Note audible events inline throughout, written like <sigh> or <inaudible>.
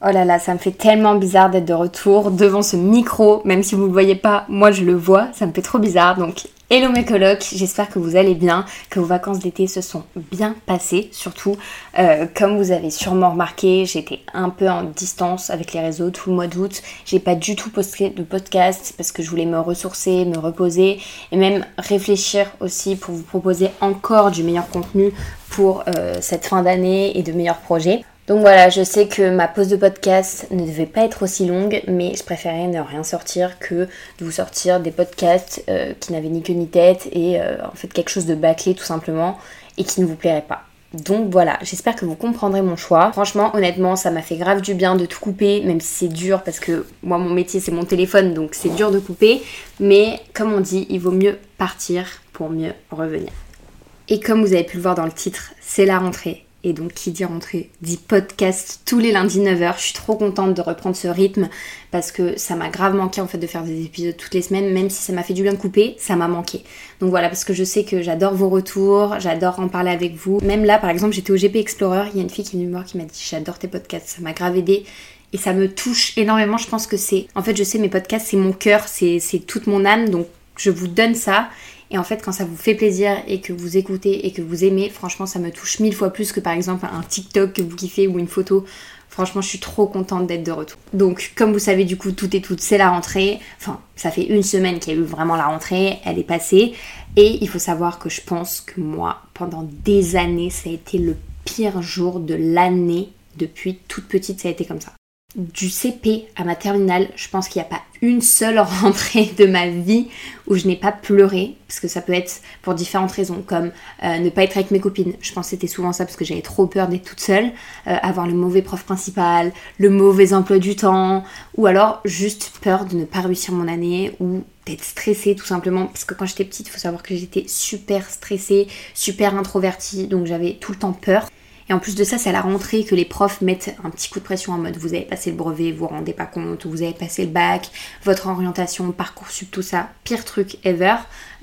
Oh là là, ça me fait tellement bizarre d'être de retour devant ce micro, même si vous ne le voyez pas, moi je le vois, ça me fait trop bizarre. Donc, hello mes colocs, j'espère que vous allez bien, que vos vacances d'été se sont bien passées. Surtout, euh, comme vous avez sûrement remarqué, j'étais un peu en distance avec les réseaux tout le mois d'août. J'ai pas du tout posté de podcast parce que je voulais me ressourcer, me reposer et même réfléchir aussi pour vous proposer encore du meilleur contenu pour euh, cette fin d'année et de meilleurs projets. Donc voilà, je sais que ma pause de podcast ne devait pas être aussi longue, mais je préférais ne rien sortir que de vous sortir des podcasts euh, qui n'avaient ni queue ni tête et euh, en fait quelque chose de bâclé tout simplement et qui ne vous plairait pas. Donc voilà, j'espère que vous comprendrez mon choix. Franchement, honnêtement, ça m'a fait grave du bien de tout couper, même si c'est dur parce que moi mon métier c'est mon téléphone, donc c'est dur de couper. Mais comme on dit, il vaut mieux partir pour mieux revenir. Et comme vous avez pu le voir dans le titre, c'est la rentrée. Et donc, qui dit rentrée dit podcast tous les lundis 9h. Je suis trop contente de reprendre ce rythme parce que ça m'a grave manqué en fait de faire des épisodes toutes les semaines, même si ça m'a fait du bien de couper, ça m'a manqué. Donc voilà, parce que je sais que j'adore vos retours, j'adore en parler avec vous. Même là, par exemple, j'étais au GP Explorer, il y a une fille qui est venue me voir qui m'a dit J'adore tes podcasts, ça m'a grave aidé. Et ça me touche énormément. Je pense que c'est. En fait, je sais, mes podcasts, c'est mon cœur, c'est toute mon âme. Donc, je vous donne ça. Et en fait, quand ça vous fait plaisir et que vous écoutez et que vous aimez, franchement, ça me touche mille fois plus que par exemple un TikTok que vous kiffez ou une photo. Franchement, je suis trop contente d'être de retour. Donc, comme vous savez, du coup, tout et tout, c'est la rentrée. Enfin, ça fait une semaine qu'il y a eu vraiment la rentrée. Elle est passée. Et il faut savoir que je pense que moi, pendant des années, ça a été le pire jour de l'année. Depuis toute petite, ça a été comme ça du CP à ma terminale, je pense qu'il n'y a pas une seule <laughs> rentrée de ma vie où je n'ai pas pleuré, parce que ça peut être pour différentes raisons, comme euh, ne pas être avec mes copines. Je pense que c'était souvent ça parce que j'avais trop peur d'être toute seule, euh, avoir le mauvais prof principal, le mauvais emploi du temps, ou alors juste peur de ne pas réussir mon année, ou d'être stressée tout simplement, parce que quand j'étais petite, il faut savoir que j'étais super stressée, super introvertie, donc j'avais tout le temps peur. Et en plus de ça, c'est à la rentrée que les profs mettent un petit coup de pression en mode vous avez passé le brevet, vous vous rendez pas compte, vous avez passé le bac, votre orientation, parcours sub, tout ça. Pire truc ever.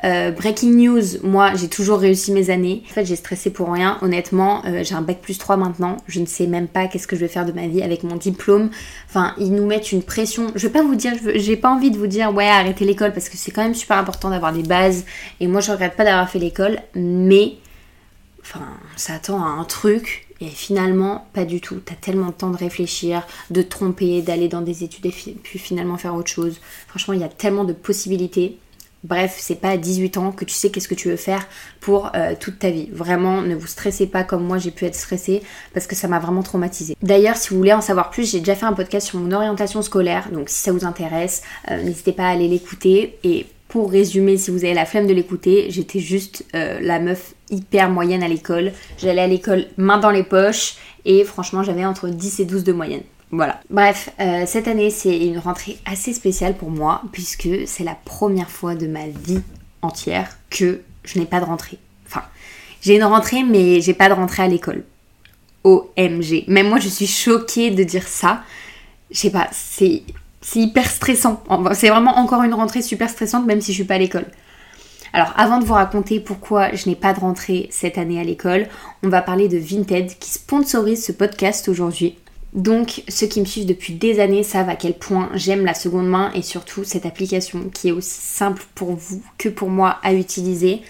Euh, breaking news, moi j'ai toujours réussi mes années. En fait, j'ai stressé pour rien. Honnêtement, euh, j'ai un bac plus 3 maintenant. Je ne sais même pas qu'est-ce que je vais faire de ma vie avec mon diplôme. Enfin, ils nous mettent une pression. Je vais pas vous dire, j'ai pas envie de vous dire ouais, arrêtez l'école parce que c'est quand même super important d'avoir des bases. Et moi, je regrette pas d'avoir fait l'école, mais enfin, ça attend à un truc et finalement, pas du tout. T'as tellement de temps de réfléchir, de te tromper, d'aller dans des études et puis finalement faire autre chose. Franchement, il y a tellement de possibilités. Bref, c'est pas à 18 ans que tu sais qu'est-ce que tu veux faire pour euh, toute ta vie. Vraiment, ne vous stressez pas comme moi j'ai pu être stressée parce que ça m'a vraiment traumatisée. D'ailleurs, si vous voulez en savoir plus, j'ai déjà fait un podcast sur mon orientation scolaire, donc si ça vous intéresse, euh, n'hésitez pas à aller l'écouter. Et pour résumer, si vous avez la flemme de l'écouter, j'étais juste euh, la meuf hyper moyenne à l'école. J'allais à l'école main dans les poches et franchement j'avais entre 10 et 12 de moyenne. Voilà. Bref, euh, cette année c'est une rentrée assez spéciale pour moi puisque c'est la première fois de ma vie entière que je n'ai pas de rentrée. Enfin, j'ai une rentrée mais j'ai pas de rentrée à l'école. OMG. Même moi je suis choquée de dire ça. Je sais pas, c'est c'est hyper stressant. C'est vraiment encore une rentrée super stressante, même si je suis pas à l'école. Alors, avant de vous raconter pourquoi je n'ai pas de rentrée cette année à l'école, on va parler de Vinted qui sponsorise ce podcast aujourd'hui. Donc, ceux qui me suivent depuis des années savent à quel point j'aime la seconde main et surtout cette application qui est aussi simple pour vous que pour moi à utiliser.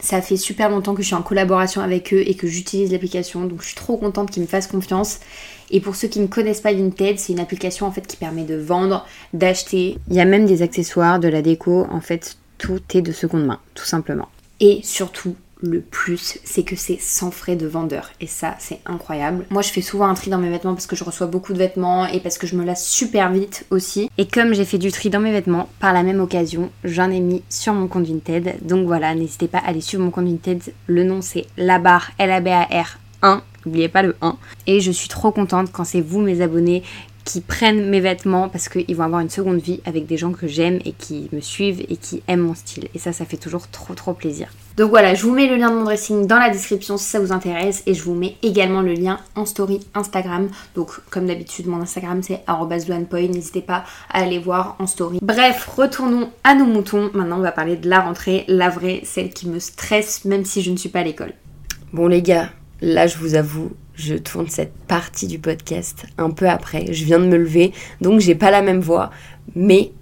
Ça fait super longtemps que je suis en collaboration avec eux et que j'utilise l'application, donc je suis trop contente qu'ils me fassent confiance. Et pour ceux qui ne connaissent pas Vinted, c'est une application en fait qui permet de vendre, d'acheter. Il y a même des accessoires, de la déco, en fait tout est de seconde main, tout simplement. Et surtout, le plus, c'est que c'est sans frais de vendeur. Et ça, c'est incroyable. Moi, je fais souvent un tri dans mes vêtements parce que je reçois beaucoup de vêtements et parce que je me lasse super vite aussi. Et comme j'ai fait du tri dans mes vêtements, par la même occasion, j'en ai mis sur mon compte Vinted. Donc voilà, n'hésitez pas à aller suivre mon compte Vinted. Le nom, c'est la barre L-A-B-A-R 1. N'oubliez pas le 1. Et je suis trop contente quand c'est vous, mes abonnés, qui prennent mes vêtements parce qu'ils vont avoir une seconde vie avec des gens que j'aime et qui me suivent et qui aiment mon style. Et ça, ça fait toujours trop trop plaisir. Donc voilà, je vous mets le lien de mon dressing dans la description si ça vous intéresse et je vous mets également le lien en story Instagram. Donc comme d'habitude, mon Instagram c'est point N'hésitez pas à aller voir en story. Bref, retournons à nos moutons. Maintenant, on va parler de la rentrée, la vraie, celle qui me stresse même si je ne suis pas à l'école. Bon les gars, là je vous avoue, je tourne cette partie du podcast un peu après. Je viens de me lever, donc j'ai pas la même voix, mais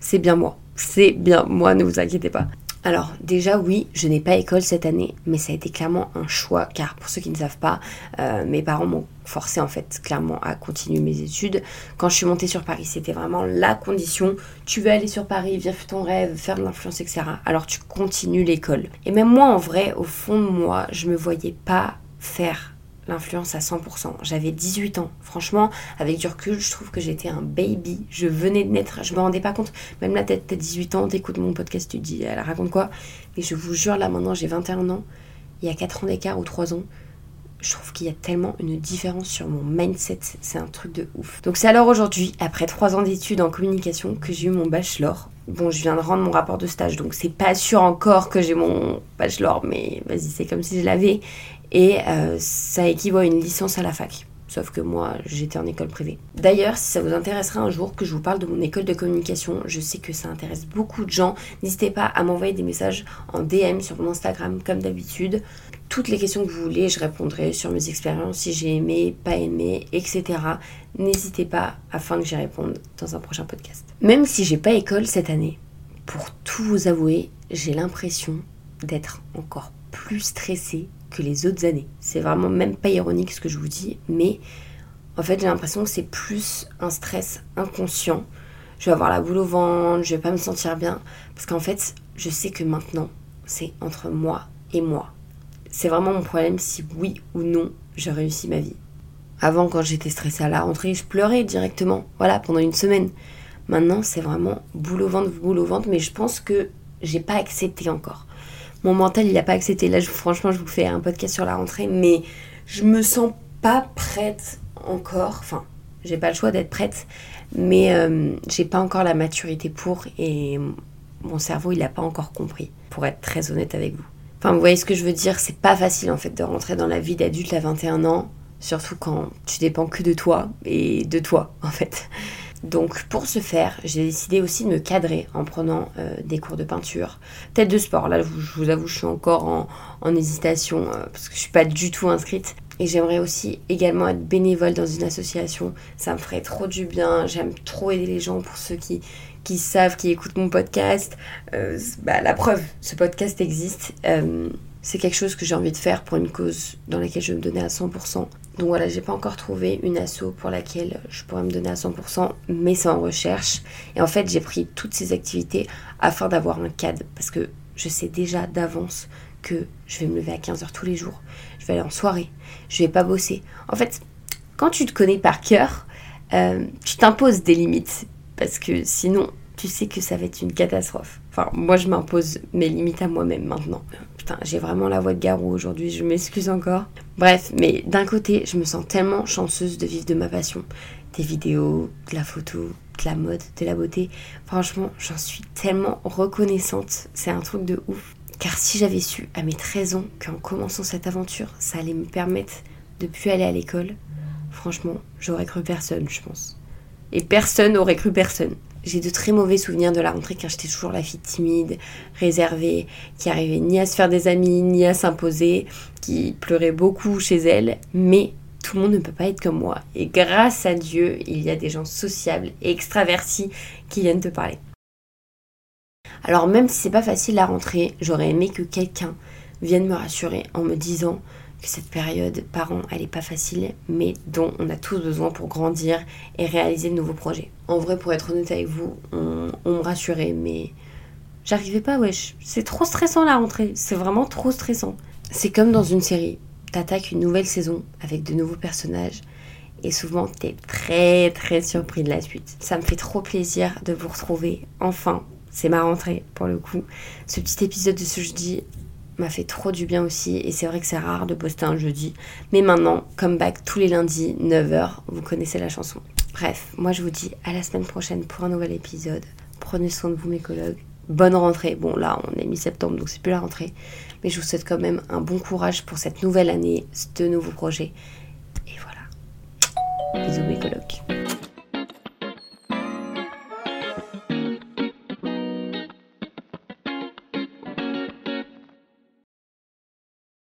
c'est bien moi. C'est bien moi, ne vous inquiétez pas. Alors déjà oui, je n'ai pas école cette année, mais ça a été clairement un choix, car pour ceux qui ne savent pas, euh, mes parents m'ont forcé en fait clairement à continuer mes études. Quand je suis montée sur Paris, c'était vraiment la condition. Tu veux aller sur Paris, vivre ton rêve, faire de l'influence, etc. Alors tu continues l'école. Et même moi en vrai, au fond de moi, je me voyais pas faire l'influence à 100%. J'avais 18 ans. Franchement, avec du recul, je trouve que j'étais un baby. Je venais de naître. Je me rendais pas compte. Même la tête, t'as 18 ans, t'écoutes mon podcast, tu te dis, elle raconte quoi? Mais je vous jure, là maintenant, j'ai 21 ans. Il y a 4 ans d'écart ou 3 ans. Je trouve qu'il y a tellement une différence sur mon mindset. C'est un truc de ouf. Donc c'est alors aujourd'hui, après 3 ans d'études en communication, que j'ai eu mon bachelor. Bon, je viens de rendre mon rapport de stage, donc c'est pas sûr encore que j'ai mon bachelor, mais vas-y, c'est comme si je l'avais et euh, ça équivaut à une licence à la fac. Sauf que moi, j'étais en école privée. D'ailleurs, si ça vous intéresserait un jour que je vous parle de mon école de communication, je sais que ça intéresse beaucoup de gens. N'hésitez pas à m'envoyer des messages en DM sur mon Instagram, comme d'habitude. Toutes les questions que vous voulez, je répondrai sur mes expériences, si j'ai aimé, pas aimé, etc. N'hésitez pas afin que j'y réponde dans un prochain podcast. Même si j'ai pas école cette année, pour tout vous avouer, j'ai l'impression d'être encore plus stressée que les autres années. C'est vraiment même pas ironique ce que je vous dis, mais en fait j'ai l'impression que c'est plus un stress inconscient. Je vais avoir la boule au ventre, je vais pas me sentir bien, parce qu'en fait je sais que maintenant c'est entre moi et moi. C'est vraiment mon problème si oui ou non je réussis ma vie. Avant quand j'étais stressée à la rentrée, je pleurais directement, voilà, pendant une semaine. Maintenant c'est vraiment boule au ventre, boule au ventre, mais je pense que j'ai pas accepté encore mon mental il n'a pas accepté. Là, franchement, je vous fais un podcast sur la rentrée, mais je me sens pas prête encore. Enfin, j'ai pas le choix d'être prête, mais euh, j'ai pas encore la maturité pour et mon cerveau il n'a pas encore compris, pour être très honnête avec vous. Enfin, vous voyez ce que je veux dire, c'est pas facile en fait de rentrer dans la vie d'adulte à 21 ans, surtout quand tu dépends que de toi et de toi en fait. Donc pour ce faire, j'ai décidé aussi de me cadrer en prenant euh, des cours de peinture, peut-être de sport. Là, je vous, avoue, je suis encore en, hésitation euh, parce que je suis pas du tout inscrite. Et j'aimerais aussi également être bénévole dans une association. Ça me ferait trop du bien. J'aime trop aider les gens pour ceux qui, qui savent, qui écoutent mon podcast. Euh, bah, la preuve, ce podcast existe. C'est quelque chose que j'ai envie de faire pour une cause dans laquelle je vais me donner à 100%. Donc voilà, j'ai pas encore trouvé une asso pour laquelle je pourrais me donner à 100%, mais c'est en recherche. Et en fait, j'ai pris toutes ces activités afin d'avoir un cadre, parce que je sais déjà d'avance que je vais me lever à 15h tous les jours, je vais aller en soirée, je vais pas bosser. En fait, quand tu te connais par cœur, euh, tu t'imposes des limites, parce que sinon, tu sais que ça va être une catastrophe. Enfin, moi, je m'impose mes limites à moi-même maintenant. Putain, j'ai vraiment la voix de garou aujourd'hui, je m'excuse encore. Bref, mais d'un côté, je me sens tellement chanceuse de vivre de ma passion. Des vidéos, de la photo, de la mode, de la beauté. Franchement, j'en suis tellement reconnaissante. C'est un truc de ouf. Car si j'avais su à mes 13 ans qu'en commençant cette aventure, ça allait me permettre de plus aller à l'école, franchement, j'aurais cru personne, je pense. Et personne n'aurait cru personne. J'ai de très mauvais souvenirs de la rentrée car j'étais toujours la fille timide, réservée, qui arrivait ni à se faire des amis, ni à s'imposer, qui pleurait beaucoup chez elle, mais tout le monde ne peut pas être comme moi. Et grâce à Dieu, il y a des gens sociables et extravertis qui viennent te parler. Alors même si c'est pas facile la rentrée, j'aurais aimé que quelqu'un vienne me rassurer en me disant que cette période par an, elle n'est pas facile, mais dont on a tous besoin pour grandir et réaliser de nouveaux projets. En vrai, pour être honnête avec vous, on, me rassurait, mais j'arrivais pas, wesh. C'est trop stressant la rentrée, c'est vraiment trop stressant. C'est comme dans une série, t'attaques une nouvelle saison avec de nouveaux personnages, et souvent t'es très très surpris de la suite. Ça me fait trop plaisir de vous retrouver, enfin, c'est ma rentrée pour le coup. Ce petit épisode de ce jeudi m'a fait trop du bien aussi et c'est vrai que c'est rare de poster un jeudi. Mais maintenant, comeback tous les lundis, 9h, vous connaissez la chanson. Bref, moi je vous dis à la semaine prochaine pour un nouvel épisode. Prenez soin de vous mes collègues. Bonne rentrée. Bon là on est mi-septembre donc c'est plus la rentrée. Mais je vous souhaite quand même un bon courage pour cette nouvelle année, ce nouveau projet. Et voilà. Bisous mes collègues.